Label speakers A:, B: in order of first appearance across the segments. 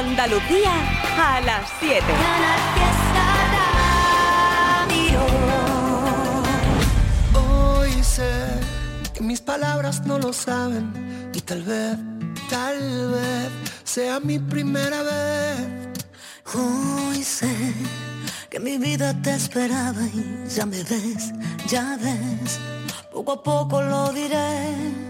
A: Andalucía a las 7.
B: Hoy sé que mis palabras no lo saben y tal vez, tal vez sea mi primera vez.
C: Hoy sé que mi vida te esperaba y ya me ves, ya ves, poco a poco lo diré.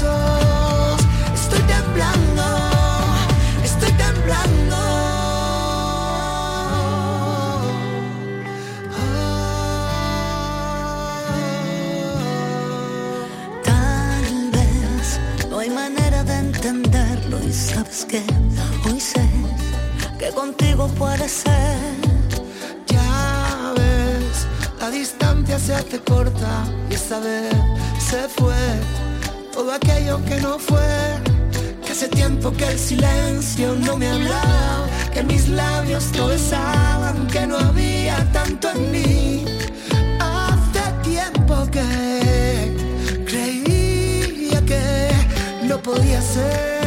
B: Estoy temblando, estoy temblando.
C: Tal vez no hay manera de entenderlo y sabes que hoy sé que contigo puede ser.
B: Ya ves, la distancia se hace corta y esta vez se fue todo aquello que no fue. Que hace tiempo que el silencio no me hablaba, que mis labios no besaban, que no había tanto en mí. Hace tiempo que creía que no podía ser.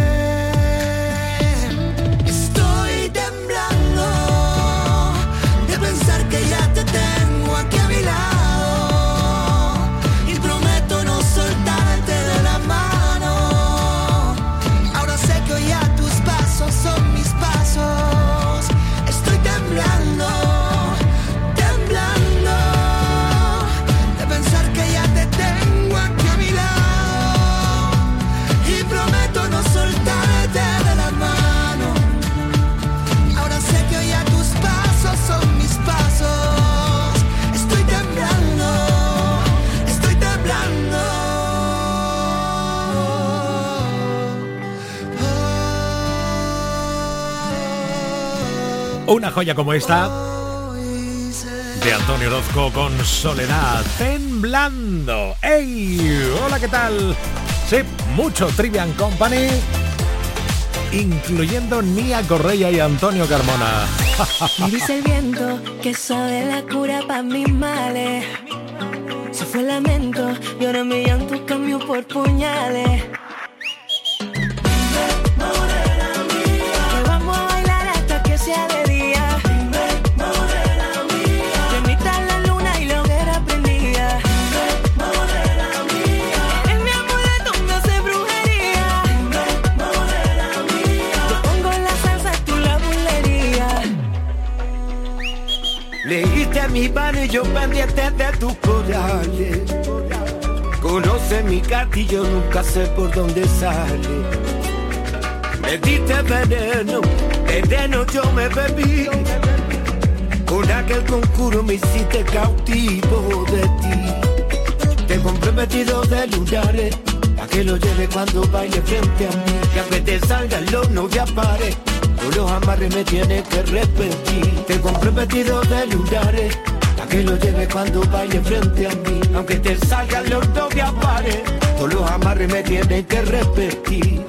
D: Joya como esta de Antonio Orozco con Soledad temblando. ¡Ey! Hola, ¿qué tal? Sí, mucho Trivian Company, incluyendo Nia Correia y Antonio Carmona.
E: Dice el viento que sabe la cura para mis males. Se fue el lamento y ahora mi llanto cambió por puñales.
F: Mano y yo pendiente de tus corales. Conoce mi castillo, nunca sé por dónde sale. Me diste veneno, veneno yo me bebí. Con aquel concurso me hiciste cautivo de ti. Te compré de lunares, para que lo lleve cuando baile frente a mí. Que aunque te salgan los no te pares, con los amarres me tienes que repetir. Te compré vestido de lunares, para que lo lleve cuando baile frente a mí. Aunque te salgan los no te pares, con los amarres me tienes que repetir.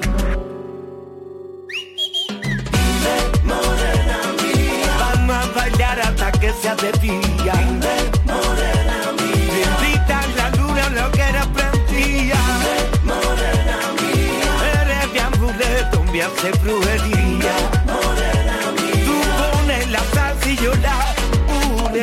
F: Bailar hasta que sea de día. Bendita la luna, lo que era prendía. Eres mi amuleto, me hace brujería.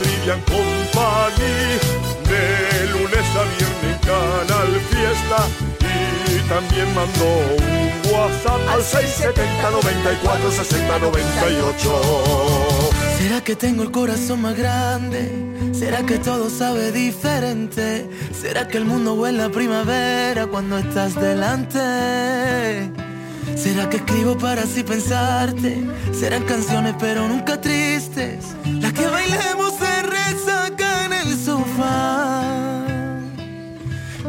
G: Trivian Company de lunes a viernes Canal Fiesta y también mando un WhatsApp al 670 94 60 98.
H: ¿Será que tengo el corazón más grande? ¿Será que todo sabe diferente? ¿Será que el mundo huele a primavera cuando estás delante? ¿Será que escribo para así pensarte? Serán canciones pero nunca tristes. Las que bailemos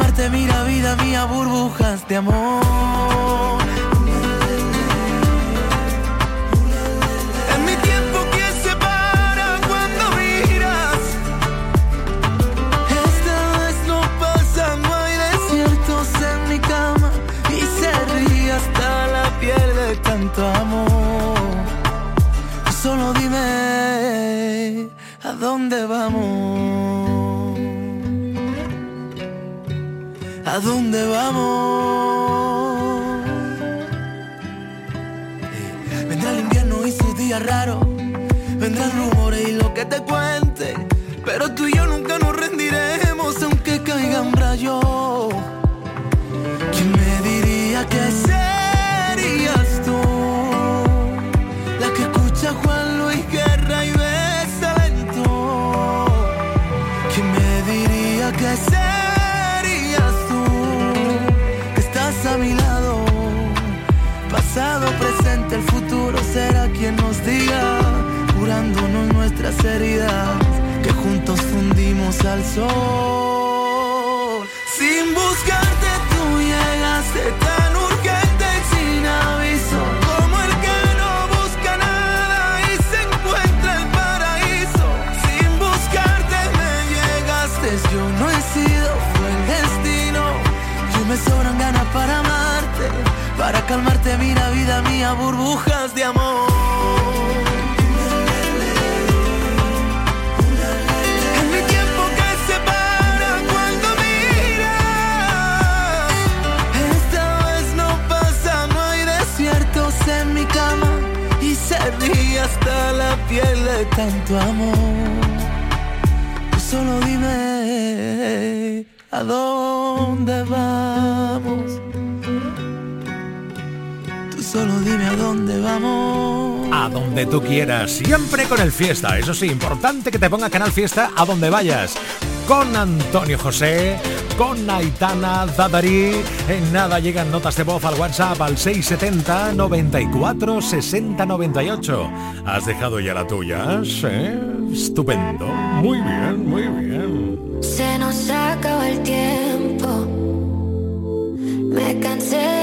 H: Para calmarte, mira vida mía, burbujas de amor. En mi tiempo que se para cuando miras. Esta vez no pasa, no hay desiertos en mi cama. Y se ríe hasta la piel de tanto amor. Solo dime a dónde vamos ¿A dónde vamos? Vendrá el invierno y sus días raros. Vendrán rumores y lo que te cuente. Pero tú y yo nunca nos rendiremos aunque caigan rayos. ¿Quién me diría que serías heridas, que juntos fundimos al sol. Sin buscarte tú llegaste tan urgente y sin aviso, como el que no busca nada y se encuentra el paraíso. Sin buscarte me llegaste, yo no he sido, fue el destino. Yo me sobran ganas para amarte, para calmarte, mira vida mía, burbujas tanto amor. Tú solo dime a dónde vamos. Tú solo dime a dónde vamos.
D: A donde tú quieras, siempre con el fiesta. Eso sí, importante que te ponga Canal Fiesta a donde vayas. Con Antonio José, con Aitana Dadari. En nada llegan notas de voz al WhatsApp al 670 94 60 98. ¿Has dejado ya la tuya? Sí, estupendo. Muy bien, muy bien.
I: Se nos acaba el tiempo. Me cansé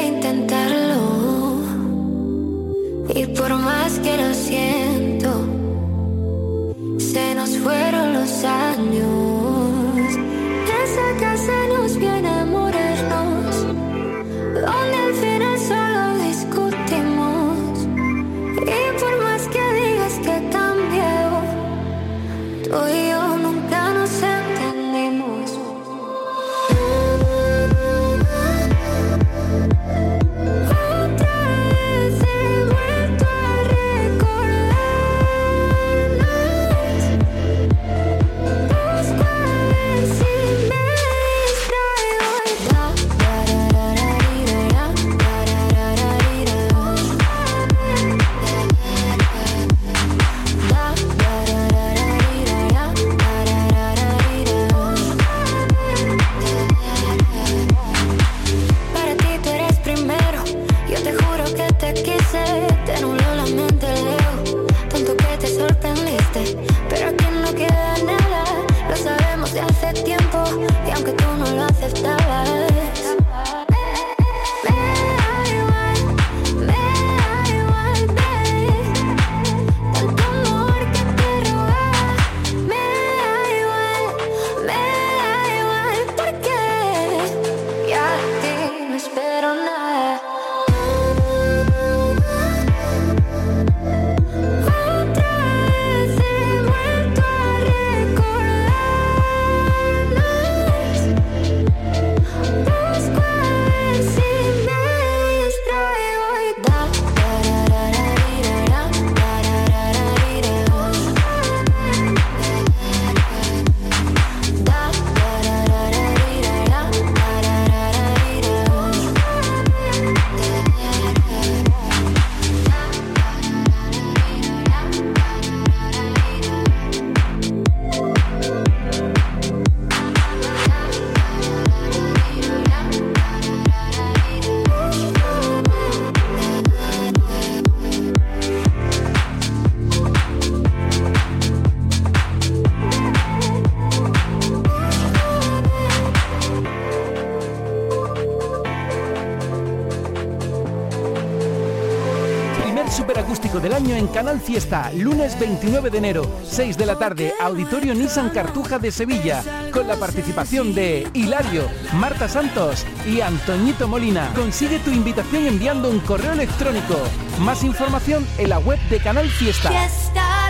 J: Canal Fiesta, lunes 29 de enero, 6 de la tarde, Auditorio Nissan Cartuja de Sevilla, con la participación de Hilario, Marta Santos y Antoñito Molina. Consigue tu invitación enviando un correo electrónico. Más información en la web de Canal Fiesta.
K: Fiesta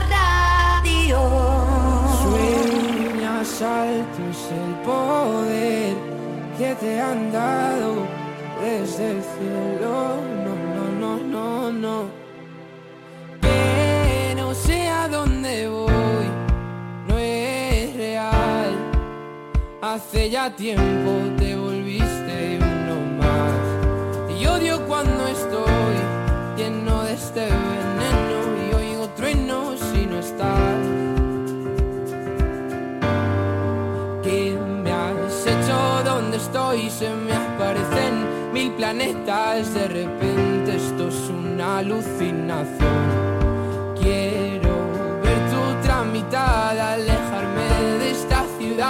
K: Radio.
L: Sueñas altos el poder que te han dado desde el cielo. Hace ya tiempo te volviste uno más. Y odio cuando estoy lleno de este veneno y oigo truenos si no estás. ¿Qué me has hecho? ¿Dónde estoy? Se me aparecen mil planetas. De repente esto es una alucinación alejarme de esta ciudad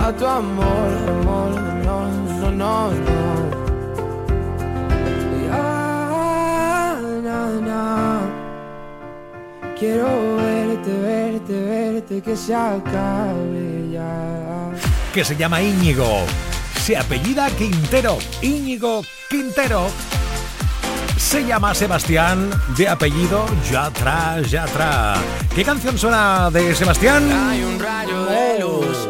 L: a tu amor, amor, no, no, no, no. Quiero verte, verte, verte, que se acabe ya.
D: Que se llama Íñigo. Se apellida Quintero. Íñigo Quintero. Se llama Sebastián, de apellido Yatra Yatra. ¿Qué canción suena de Sebastián?
M: Hay un rayo de luz que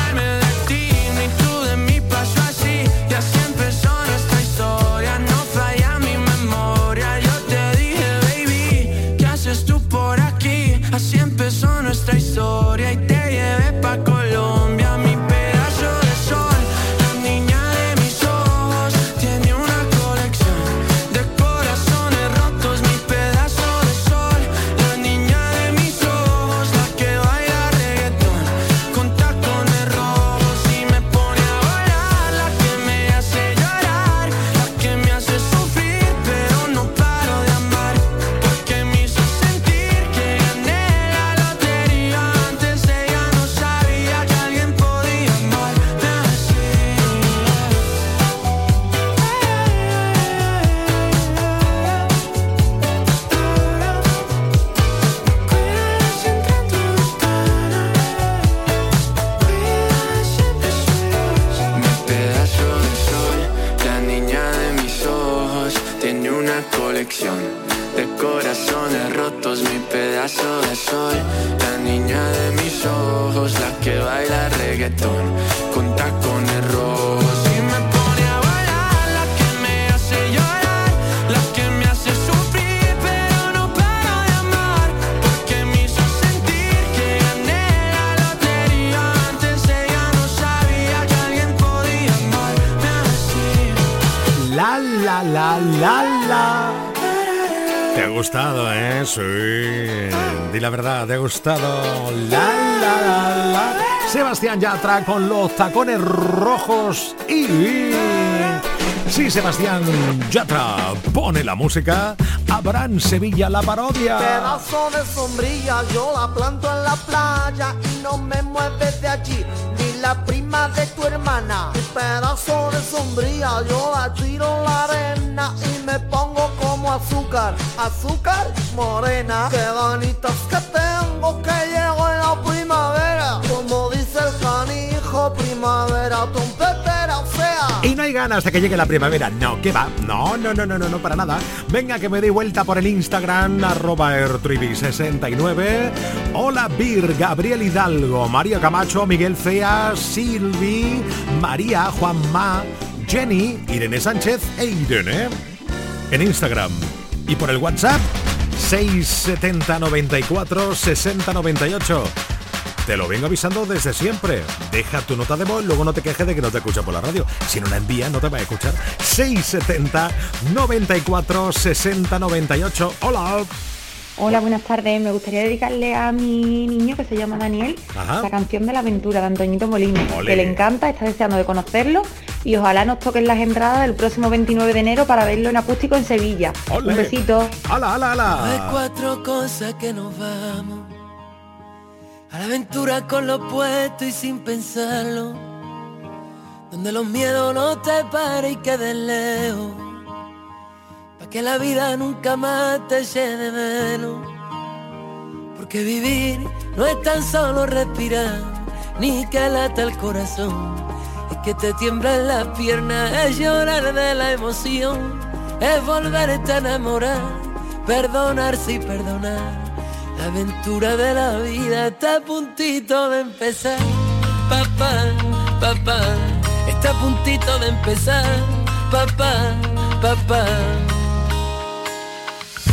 D: gustado. La, la, la, Sebastián Yatra con los tacones rojos y... Sí, Sebastián Yatra pone la música. Abraham Sevilla la parodia.
N: Pedazo de sombrilla, yo la planto en la playa y no me mueves de allí. Ni la prima de tu hermana. Pedazo de sombrilla, yo la tiro la arena y me pongo como azúcar. Azúcar morena. Qué bonitas que
D: Y no hay ganas de que llegue la primavera. No, que va. No, no, no, no, no, no, para nada. Venga, que me dé vuelta por el Instagram, arroba 69 Hola, Bir, Gabriel Hidalgo, María Camacho, Miguel Fea, Silvi, María, Juanma, Jenny, Irene Sánchez e Irene. En Instagram. Y por el WhatsApp 670 94 60 98. Te lo vengo avisando desde siempre. Deja tu nota de voz, luego no te quejes de que no te escucha por la radio. Si no la envías, no te va a escuchar. 670 94 60 98. Hola.
O: Hola, buenas tardes. Me gustaría dedicarle a mi niño que se llama Daniel la canción de la aventura de Antoñito Molina, que le encanta, está deseando de conocerlo y ojalá nos toquen las entradas el próximo 29 de enero para verlo en acústico en Sevilla. Un besito.
D: ¡Hala, hala, hala!
P: Hay cuatro cosas que nos vamos a la aventura con lo puesto y sin pensarlo, donde los miedos no te paren y queden lejos que la vida nunca más te llene menos. Porque vivir no es tan solo respirar, ni que lata el corazón. Es que te tiemblan las piernas, es llorar de la emoción, es volverte a enamorar, perdonarse y perdonar. La aventura de la vida está a puntito de empezar. Papá, papá, está a puntito de empezar. Papá, papá.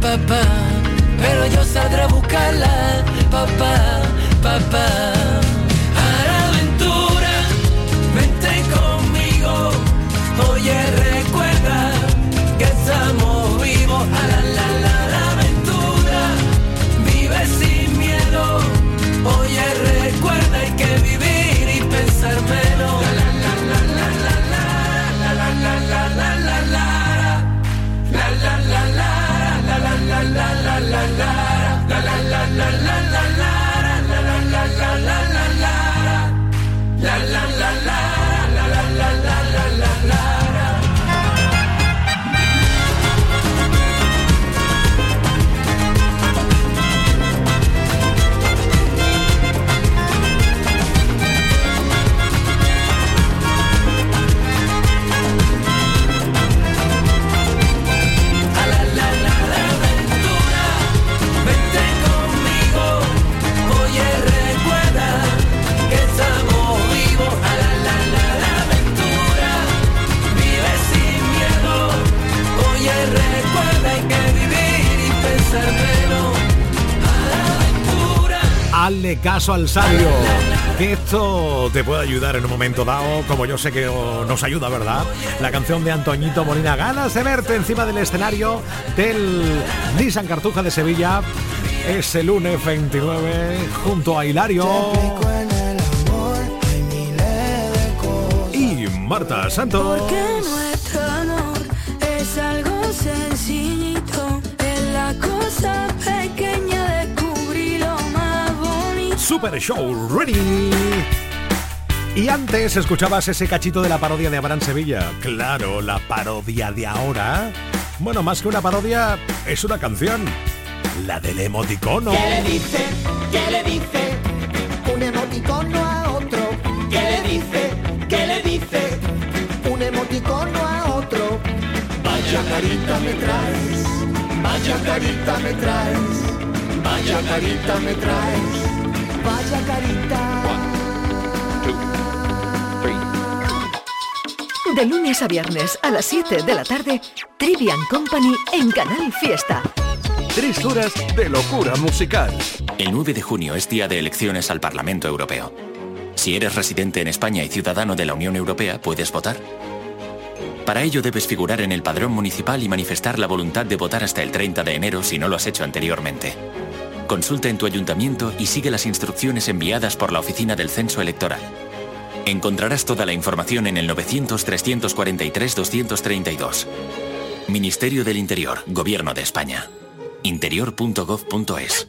P: papá, pero yo saldré a buscarla, papá, papá. A la aventura, vente conmigo, oye recuerda que estamos
D: caso al sabio. Que esto te puede ayudar en un momento dado, como yo sé que nos ayuda, ¿verdad? La canción de Antoñito Molina, ganas de verte encima del escenario del Nissan Cartuja de Sevilla. Ese lunes 29 junto a Hilario. Y Marta Santos. Super Show Ready. Y antes escuchabas ese cachito de la parodia de Abraham Sevilla. Claro, la parodia de ahora. Bueno, más que una parodia, es una canción. La del emoticono.
N: ¿Qué le dice? ¿Qué le dice? Un emoticono a otro. ¿Qué le dice? ¿Qué le dice? Un emoticono a otro. Vaya carita me traes. Vaya carita me traes. Vaya carita me traes. Vaya carita.
Q: De lunes a viernes a las 7 de la tarde, Trivian Company en Canal Fiesta.
J: Tres horas de locura musical.
R: El 9 de junio es día de elecciones al Parlamento Europeo. Si eres residente en España y ciudadano de la Unión Europea, puedes votar. Para ello debes figurar en el padrón municipal y manifestar la voluntad de votar hasta el 30 de enero si no lo has hecho anteriormente. Consulta en tu ayuntamiento y sigue las instrucciones enviadas por la Oficina del Censo Electoral. Encontrarás toda la información en el 900-343-232. Ministerio del Interior, Gobierno de España. interior.gov.es.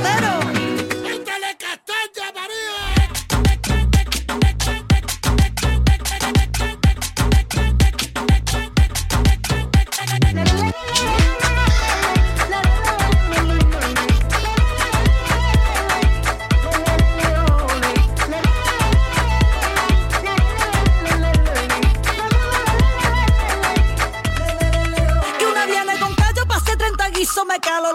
C: Cordero.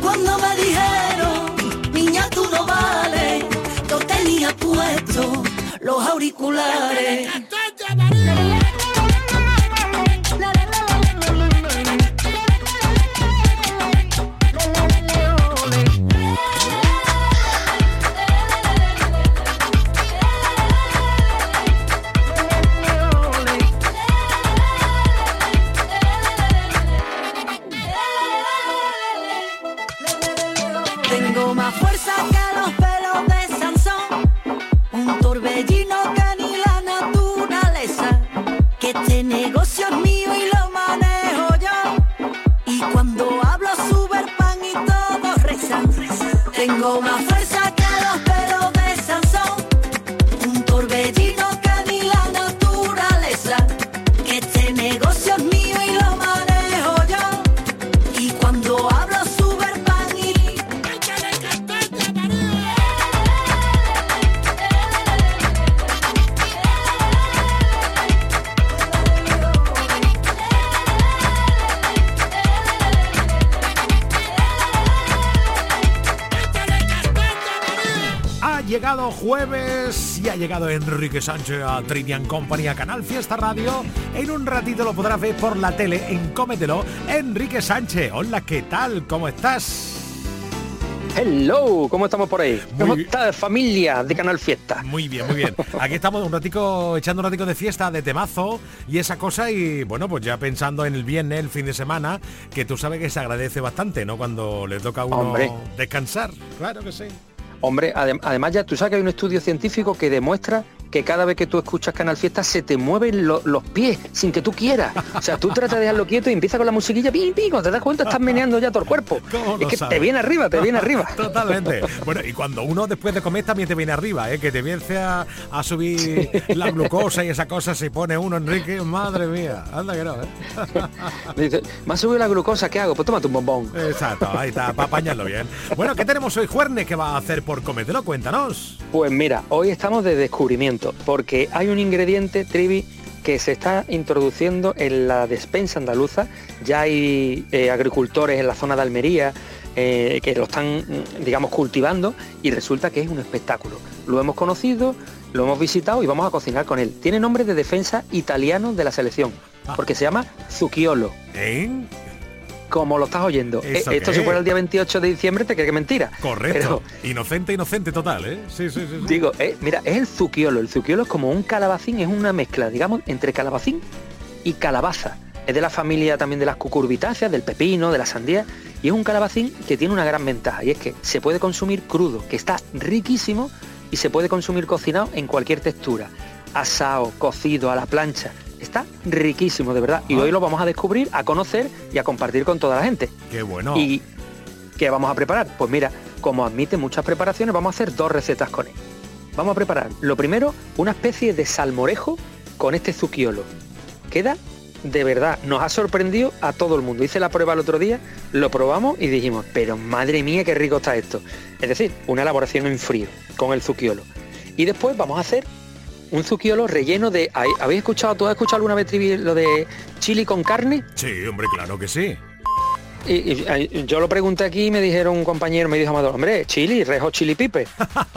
C: Cuando me dijeron, niña, tú no vales, yo tenía puesto los auriculares.
D: Llegado Enrique Sánchez a Trivian Company, a Canal Fiesta Radio. En un ratito lo podrás ver por la tele en Cómetelo. Enrique Sánchez, hola, ¿qué tal? ¿Cómo estás?
S: Hello, ¿cómo estamos por ahí? ¿Cómo está familia de Canal Fiesta?
D: Muy bien, muy bien. Aquí estamos un ratico, echando un ratico de fiesta, de temazo y esa cosa y bueno, pues ya pensando en el viernes, el fin de semana, que tú sabes que se agradece bastante, ¿no? Cuando le toca a uno descansar. Claro que sí.
S: Hombre, además ya tú sabes que hay un estudio científico que demuestra que cada vez que tú escuchas Canal Fiesta se te mueven los pies sin que tú quieras. O sea, tú tratas de dejarlo quieto y empieza con la musiquilla, pim, pim, cuando te das cuenta estás meneando ya todo el cuerpo. Es que te viene arriba, te viene arriba.
D: Totalmente. Bueno, y cuando uno después de comer también te viene arriba, ¿eh? que te empiece a, subir la glucosa y esa cosa se pone uno, Enrique, madre mía, anda que no, ¿eh?
S: Dice, me ha subido la glucosa, ¿qué hago? Pues tómate un bombón.
D: Exacto, ahí está, para apañarlo bien. Bueno, ¿qué tenemos hoy, Juerne? ¿Qué va a hacer por comételo? Cuéntanos.
S: Pues mira, hoy estamos de descubrimiento porque hay un ingrediente, Trivi, que se está introduciendo en la despensa andaluza. Ya hay eh, agricultores en la zona de Almería eh, que lo están, mm, digamos, cultivando y resulta que es un espectáculo. Lo hemos conocido, lo hemos visitado y vamos a cocinar con él. Tiene nombre de defensa italiano de la selección, ah. porque se llama Zucchiolo.
D: ¿Eh?
S: Como lo estás oyendo. Eh, esto si fuera el día 28 de diciembre te cree que mentira.
D: Correcto. inocente, inocente total, ¿eh?
S: Sí, sí, sí. Digo, eh, mira, es el zucchiolo. El zucchiolo es como un calabacín, es una mezcla, digamos, entre calabacín y calabaza. Es de la familia también de las cucurbitáceas, del pepino, de la sandía. Y es un calabacín que tiene una gran ventaja y es que se puede consumir crudo, que está riquísimo y se puede consumir cocinado en cualquier textura. Asado, cocido, a la plancha. Está riquísimo, de verdad. Y hoy lo vamos a descubrir, a conocer y a compartir con toda la gente.
D: Qué bueno.
S: ¿Y qué vamos a preparar? Pues mira, como admite muchas preparaciones, vamos a hacer dos recetas con él. Vamos a preparar, lo primero, una especie de salmorejo con este zucchiolo. Queda de verdad, nos ha sorprendido a todo el mundo. Hice la prueba el otro día, lo probamos y dijimos, pero madre mía, qué rico está esto. Es decir, una elaboración en frío con el zucchiolo. Y después vamos a hacer un zucchiolo relleno de... ¿Habéis escuchado, tú has escuchado alguna vez lo de chili con carne?
D: Sí, hombre, claro que sí.
S: Y, yo lo pregunté aquí y me dijeron un compañero, me dijo Amador, hombre, chili, rejo chili pipe.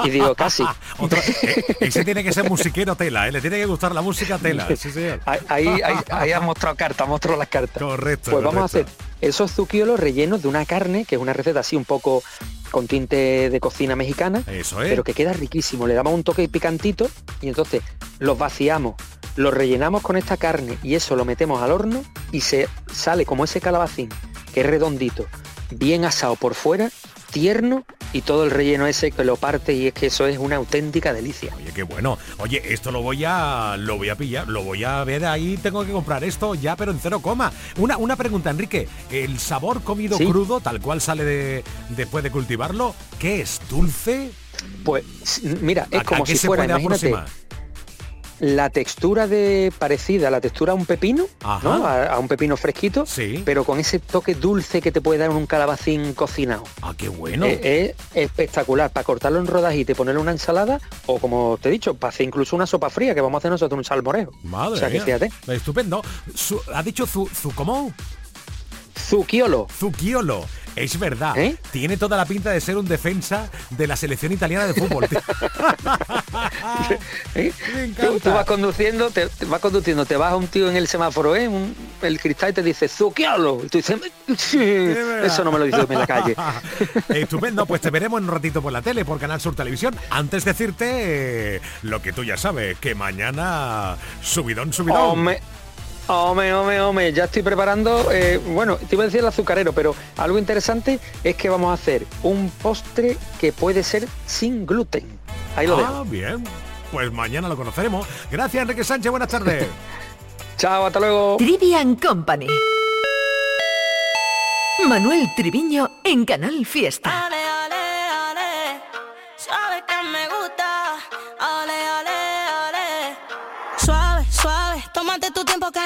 S: Y digo, casi.
D: Eh, ese tiene que ser musiquero tela, ¿eh? le tiene que gustar la música tela. Sí,
S: Ahí, ahí, ahí, ha mostrado cartas, mostrado las cartas.
D: Correcto.
S: Pues vamos a hacer esos zuquiolos rellenos de una carne, que es una receta así un poco con tinte de cocina mexicana,
D: Eso es.
S: pero que queda riquísimo. Le damos un toque picantito y entonces los vaciamos, los rellenamos con esta carne y eso lo metemos al horno y se sale como ese calabacín que es redondito, bien asado por fuera, tierno y todo el relleno ese que lo parte y es que eso es una auténtica delicia.
D: Oye, qué bueno. Oye, esto lo voy a lo voy a pillar, lo voy a ver ahí, tengo que comprar esto ya, pero en cero coma. Una, una pregunta, Enrique, el sabor comido crudo, tal cual sale de, después de cultivarlo, ¿qué es? ¿Dulce?
S: Pues mira, es como si fuera, imagínate, la textura de parecida a la textura a un pepino, ¿no? A, un pepino fresquito, sí. pero con ese toque dulce que te puede dar un calabacín cocinado.
D: Ah, qué bueno.
S: Eh, es espectacular para cortarlo en rodajitas y ponerle una ensalada o como te he dicho, para hacer incluso una sopa fría que vamos a hacer nosotros un salmorejo.
D: Madre o sea, que fíjate. Estupendo. ¿Ha dicho su, su cómo?
S: Zucchiolo.
D: Zucchiolo. Es verdad. ¿Eh? Tiene toda la pinta de ser un defensa de la selección italiana de fútbol.
S: ¿Eh? Tú, vas conduciendo, te, vas conduciendo, te vas a un tío en el semáforo, ¿eh? el cristal y te dice Zucchiolo. Y tú dices, eso no me lo dices en la calle.
D: Estupendo, pues te veremos en un ratito por la tele, por Canal Sur Televisión. Antes de decirte lo que tú ya sabes, que mañana subidón, subidón.
S: Hombre, hombre, hombre, ya estoy preparando, eh, bueno, te iba a decir el azucarero, pero algo interesante es que vamos a hacer un postre que puede ser sin gluten. Ahí lo
D: ah, bien. Pues mañana lo conoceremos. Gracias, Enrique Sánchez, buenas tardes.
S: Chao, hasta luego.
Q: Trivian Company. Manuel Triviño en Canal Fiesta.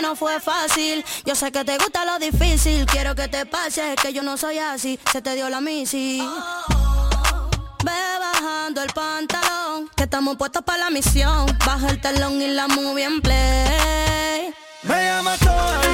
T: No fue fácil. Yo sé que te gusta lo difícil. Quiero que te pase, que yo no soy así. Se te dio la misi. Ve bajando el pantalón, que estamos puestos para la misión. Baja el telón y la movie en play.
B: Me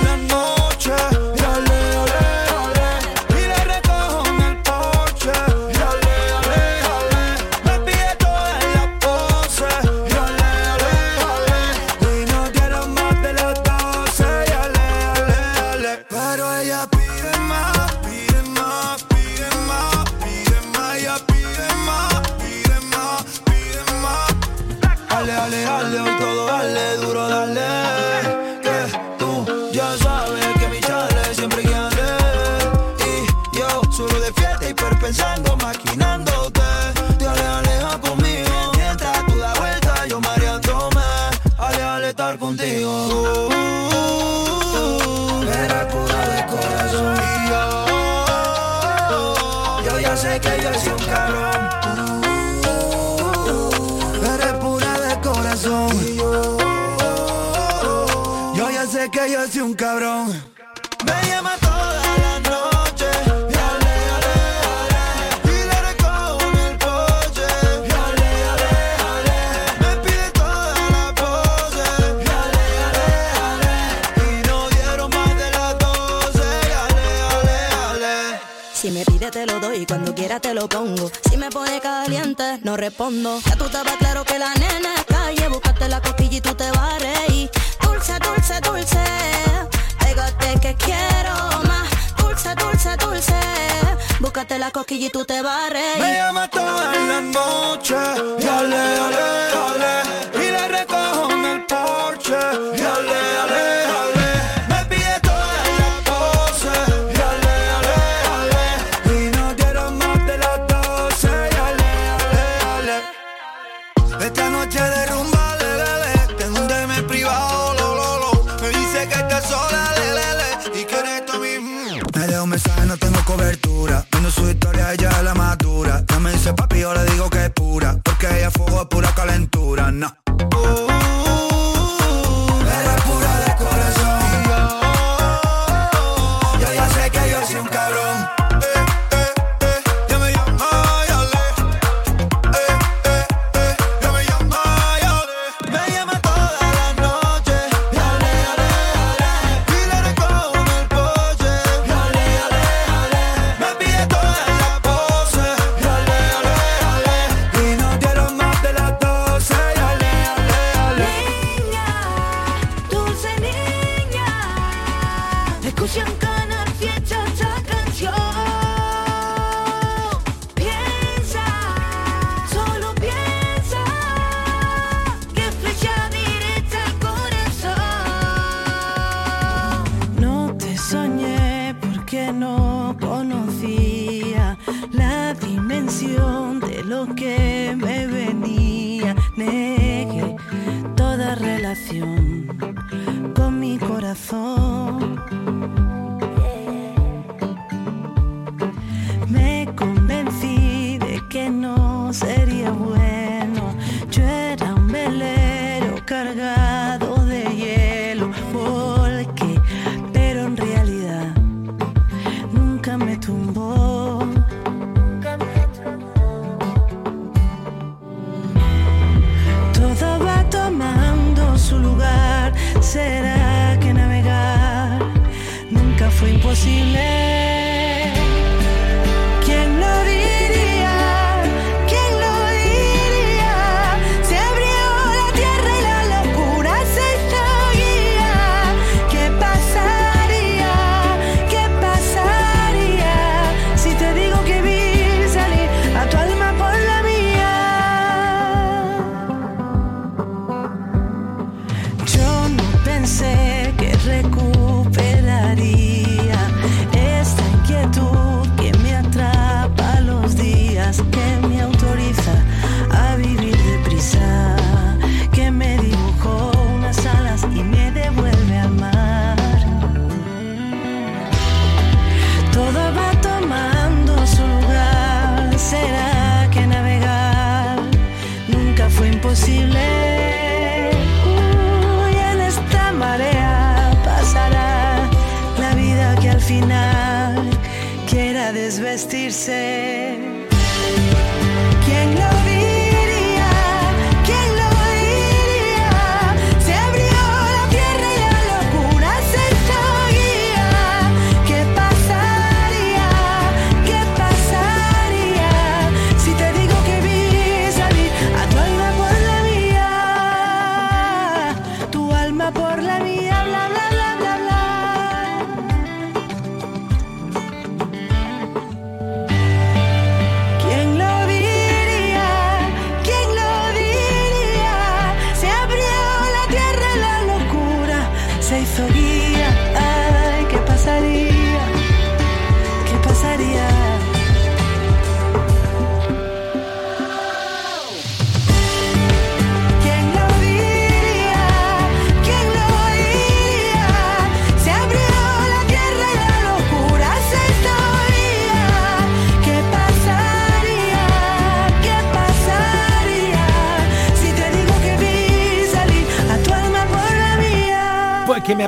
T: Si me pide te lo doy, cuando quiera te lo pongo. Si me pone caliente, no respondo. Ya tú estabas claro que la nena es calle. Buscaste la cosquilla y tú te vas a. Dulce, dulce, dulce que quiero más. Dulce, dulce, dulce. Búscate la coquilla y tú te vas a.
B: Me llama toda la noche. Y ale, ale, ale. Y le recojo en el porche. Y ale, ale, su historia, ella es la madura. Ya me dice papi, yo le digo que es pura. Porque ella fuego es pura calentura, no. con mi corazón.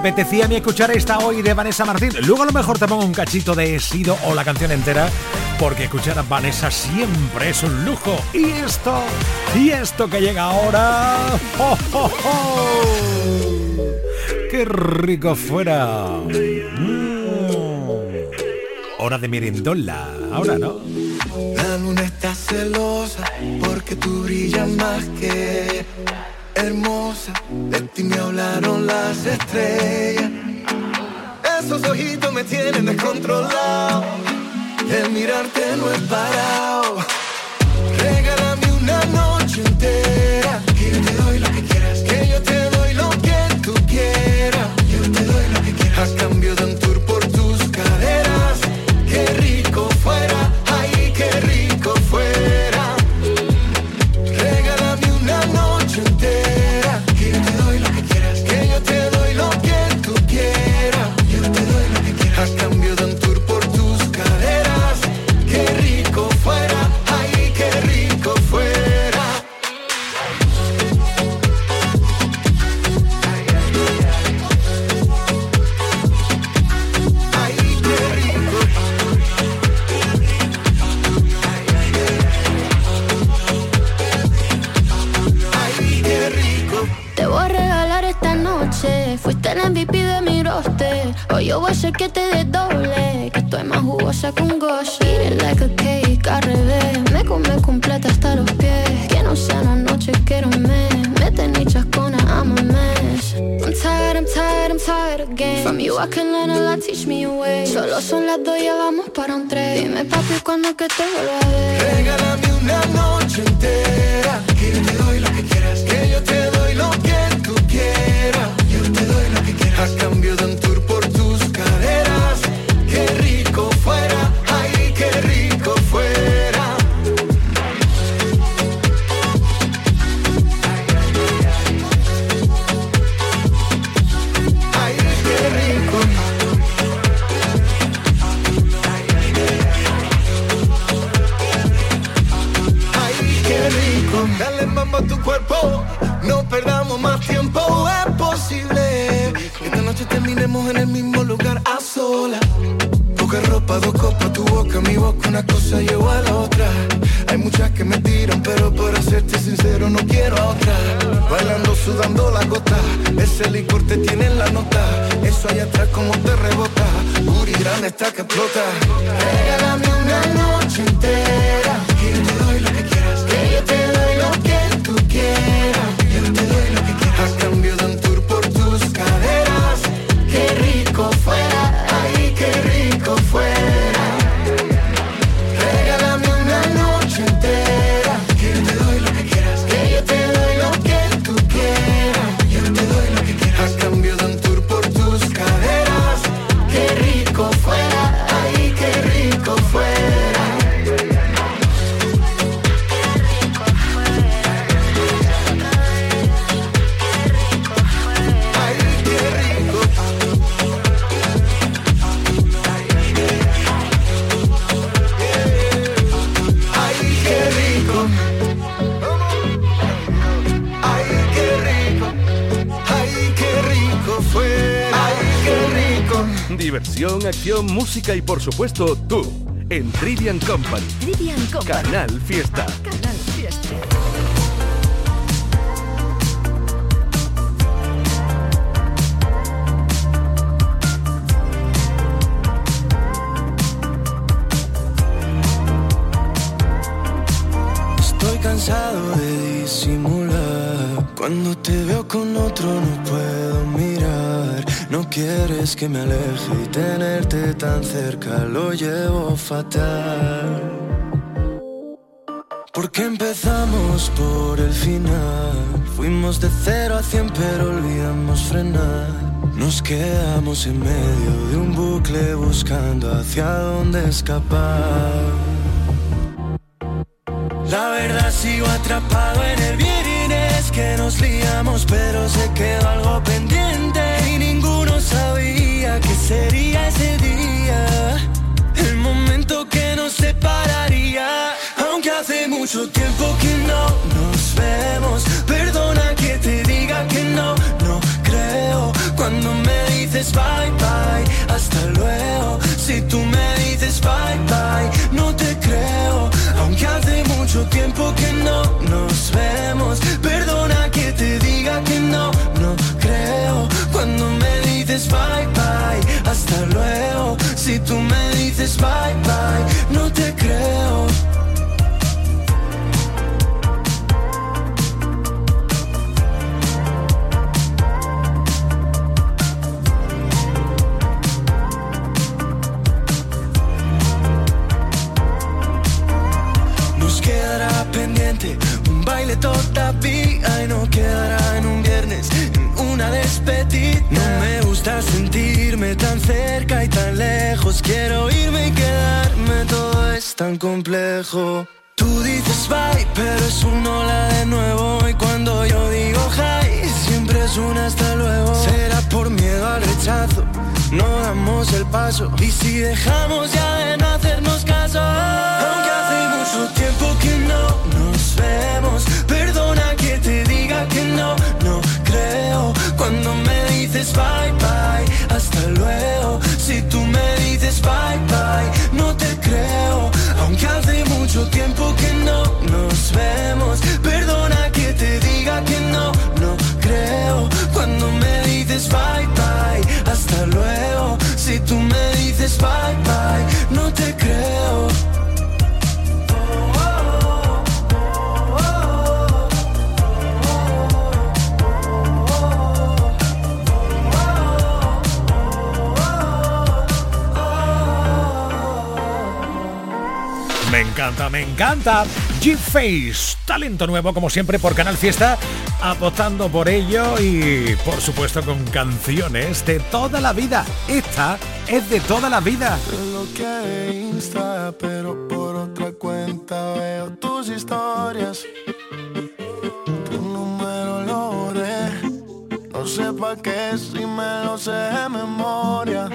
D: apetecía a mí escuchar esta hoy de Vanessa Martín. Luego a lo mejor te pongo un cachito de Sido o la canción entera, porque escuchar a Vanessa siempre es un lujo. Y esto, y esto que llega ahora. ¡Oh, oh, ¡Qué rico fuera! Mm. Hora de mirendola, ahora no.
B: La luna está celosa porque tú brillas más que brillaron las estrellas. Esos ojitos me tienen descontrolado. El mirarte no es parado. Regálame una noche entera.
U: y por supuesto tú
J: en Trivian Company.
Q: Trivian Company.
J: Canal Fiesta.
H: Que me aleje y tenerte tan cerca lo llevo fatal. Porque empezamos por el final. Fuimos de cero a cien pero olvidamos frenar. Nos quedamos en medio de un bucle buscando hacia dónde escapar. La verdad sigo atrapado en el viernes que nos liamos, pero se quedó algo pendiente sería ese día, el momento que nos separaría. Aunque hace mucho tiempo que no nos vemos, perdona que te diga que no, no creo. Cuando me dices bye bye, hasta luego. Si tú me dices bye bye, no te creo. Aunque hace mucho tiempo que no nos vemos, perdona que te diga que no, no creo. Cuando me dices bye. Si tú me dices bye bye, no te creo. Nos quedará pendiente un baile todavía y no quedará en un viernes, en una despedida. Gusta sentirme tan cerca y tan lejos. Quiero irme y quedarme, todo es tan complejo. Tú dices bye, pero es un hola de nuevo. Y cuando yo digo hi, siempre es un hasta luego. Será por miedo al rechazo, no damos el paso. Y si dejamos ya de no hacernos caso, aunque hace mucho tiempo que no nos vemos. Perdona que te diga que no, no Cuando me dices bye bye, hasta luego. Si tú me dices bye bye, no te creo. Aunque hace mucho tiempo que no nos vemos. Perdona que te diga que no, no creo. Cuando me dices bye bye, hasta luego. Si tú me dices bye bye, no te creo.
D: Encanta, me encanta. G-Face, talento nuevo como siempre por Canal Fiesta, apostando por ello y por supuesto con canciones de toda la vida. Esta es de toda la vida.
H: Lo que Insta, pero por otra cuenta veo tus historias. Tu número lo. No sé pa' qué si me lo sé de memoria.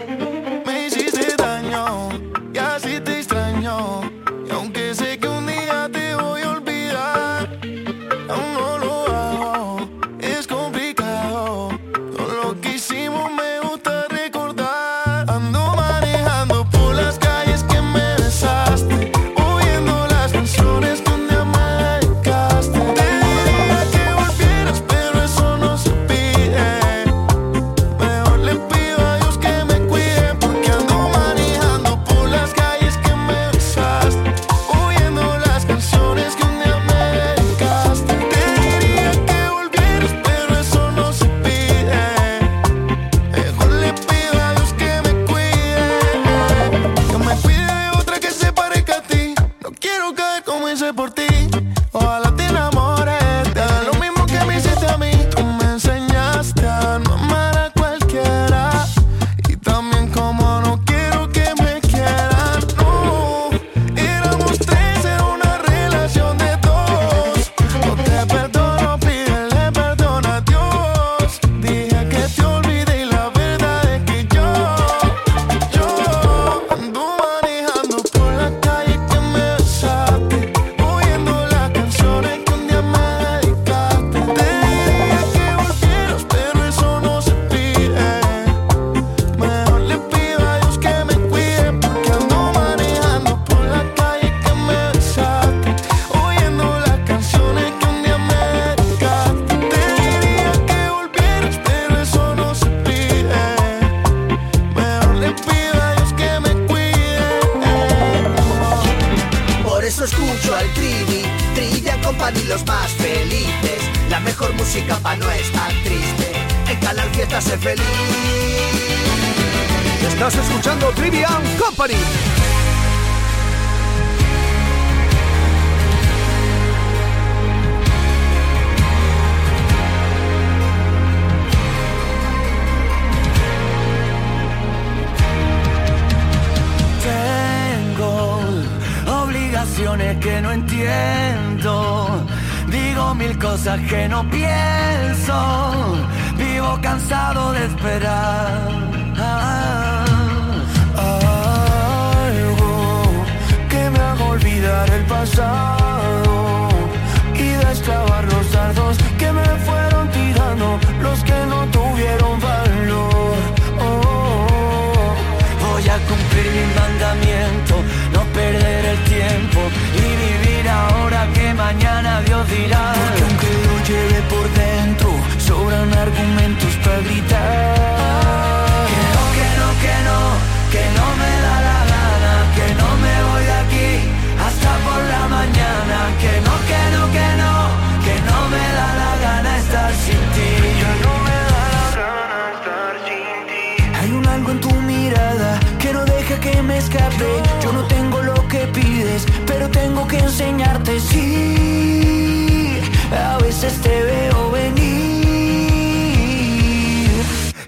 H: que
P: enseñarte, sí. A veces te veo venir.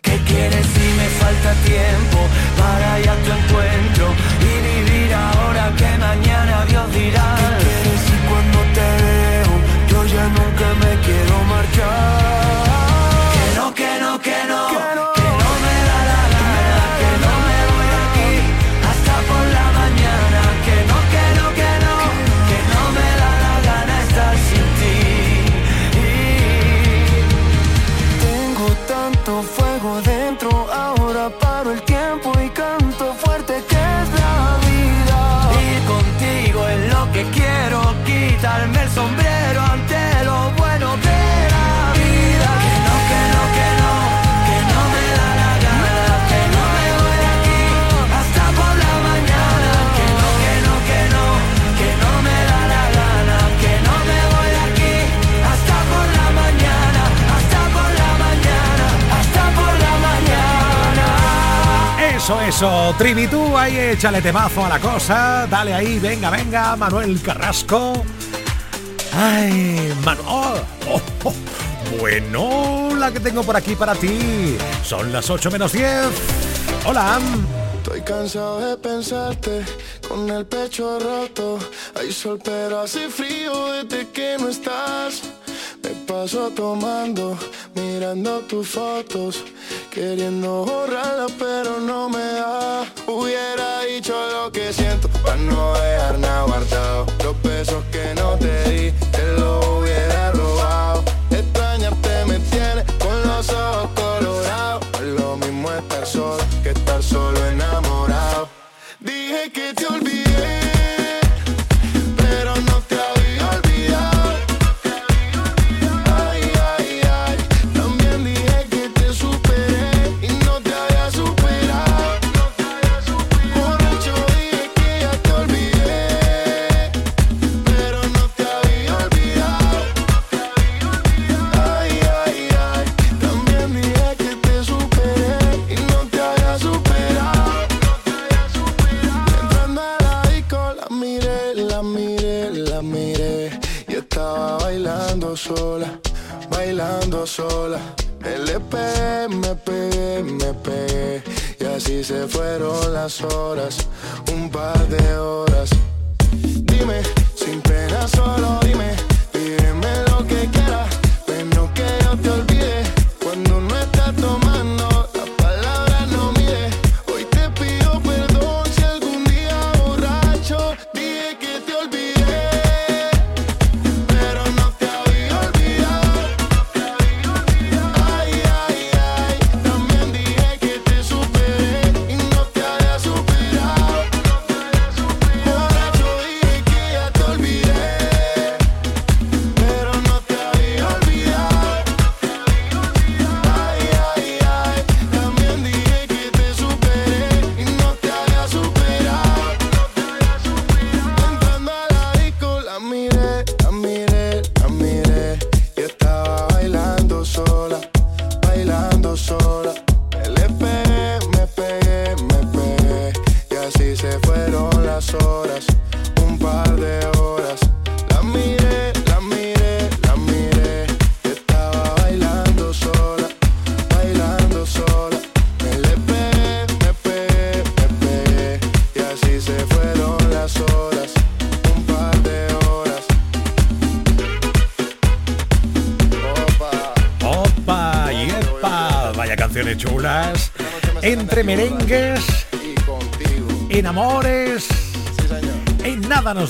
P: ¿Qué quieres si me falta tiempo para ir a tu encuentro?
D: Eso, Trinitú, ahí échale temazo a la cosa. Dale ahí, venga, venga, Manuel Carrasco. Ay, Manuel. Oh, oh, oh. Bueno, la que tengo por aquí para ti. Son las 8 menos 10. Hola.
B: Estoy cansado de pensarte con el pecho roto. Hay sol, pero hace frío desde que no estás paso tomando, mirando tus fotos, queriendo borrarla pero no me da. Hubiera dicho lo que siento, para no dejar nada guardado. Los besos que no te di, te lo hubiera unas horas, un par de horas.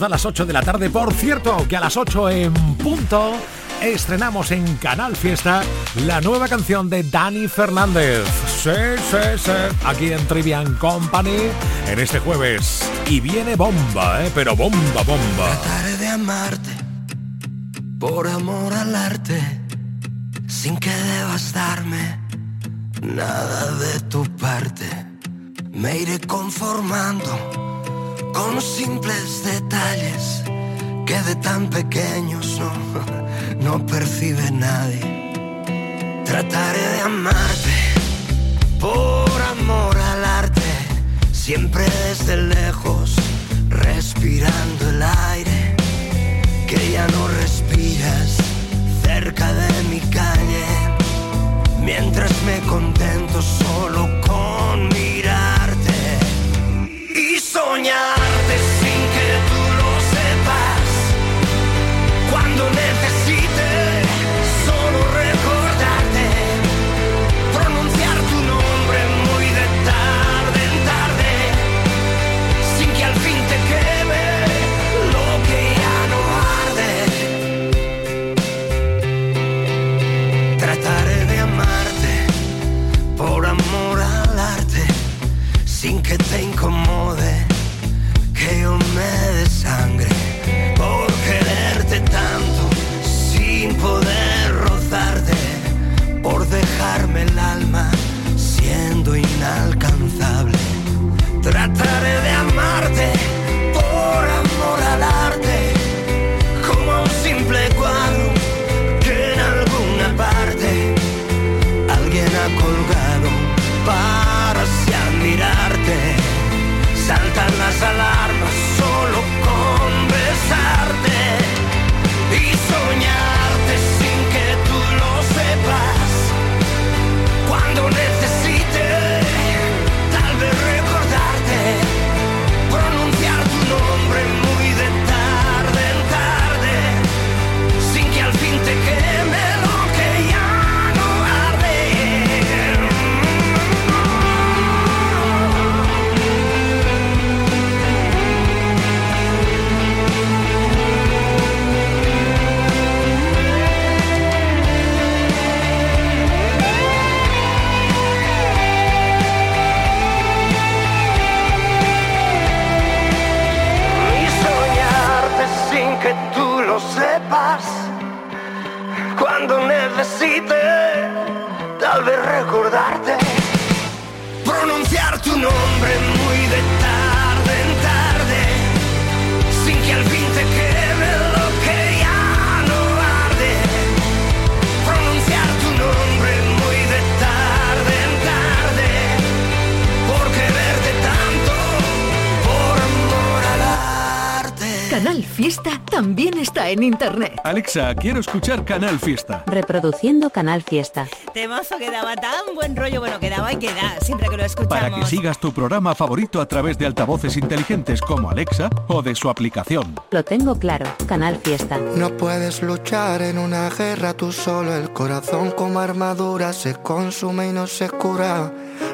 D: Da las 8 de la tarde. Por cierto, que a las 8 en punto estrenamos en Canal Fiesta la nueva canción de Dani Fernández. Sí, sí, sí. Aquí en Trivian Company en este jueves. Y viene bomba, ¿eh? Pero bomba, bomba.
V: Trataré de amarte por amor al arte, sin que debas darme nada de tu parte. Me iré conformando con simples detalles que de tan pequeños no, no percibe nadie. Trataré de amarte por amor al arte, siempre desde lejos, respirando el aire que ya no respiras cerca de mi calle, mientras me contento solo con mirarte y soñarte
Q: Fiesta también está en internet.
J: Alexa, quiero escuchar Canal Fiesta.
W: Reproduciendo Canal Fiesta.
X: Temazo que daba tan buen rollo, bueno, que daba y que da, siempre que lo escuchamos.
J: Para que sigas tu programa favorito a través de altavoces inteligentes como Alexa o de su aplicación.
W: Lo tengo claro, Canal Fiesta.
V: No puedes luchar en una guerra tú solo, el corazón como armadura se consume y no se cura.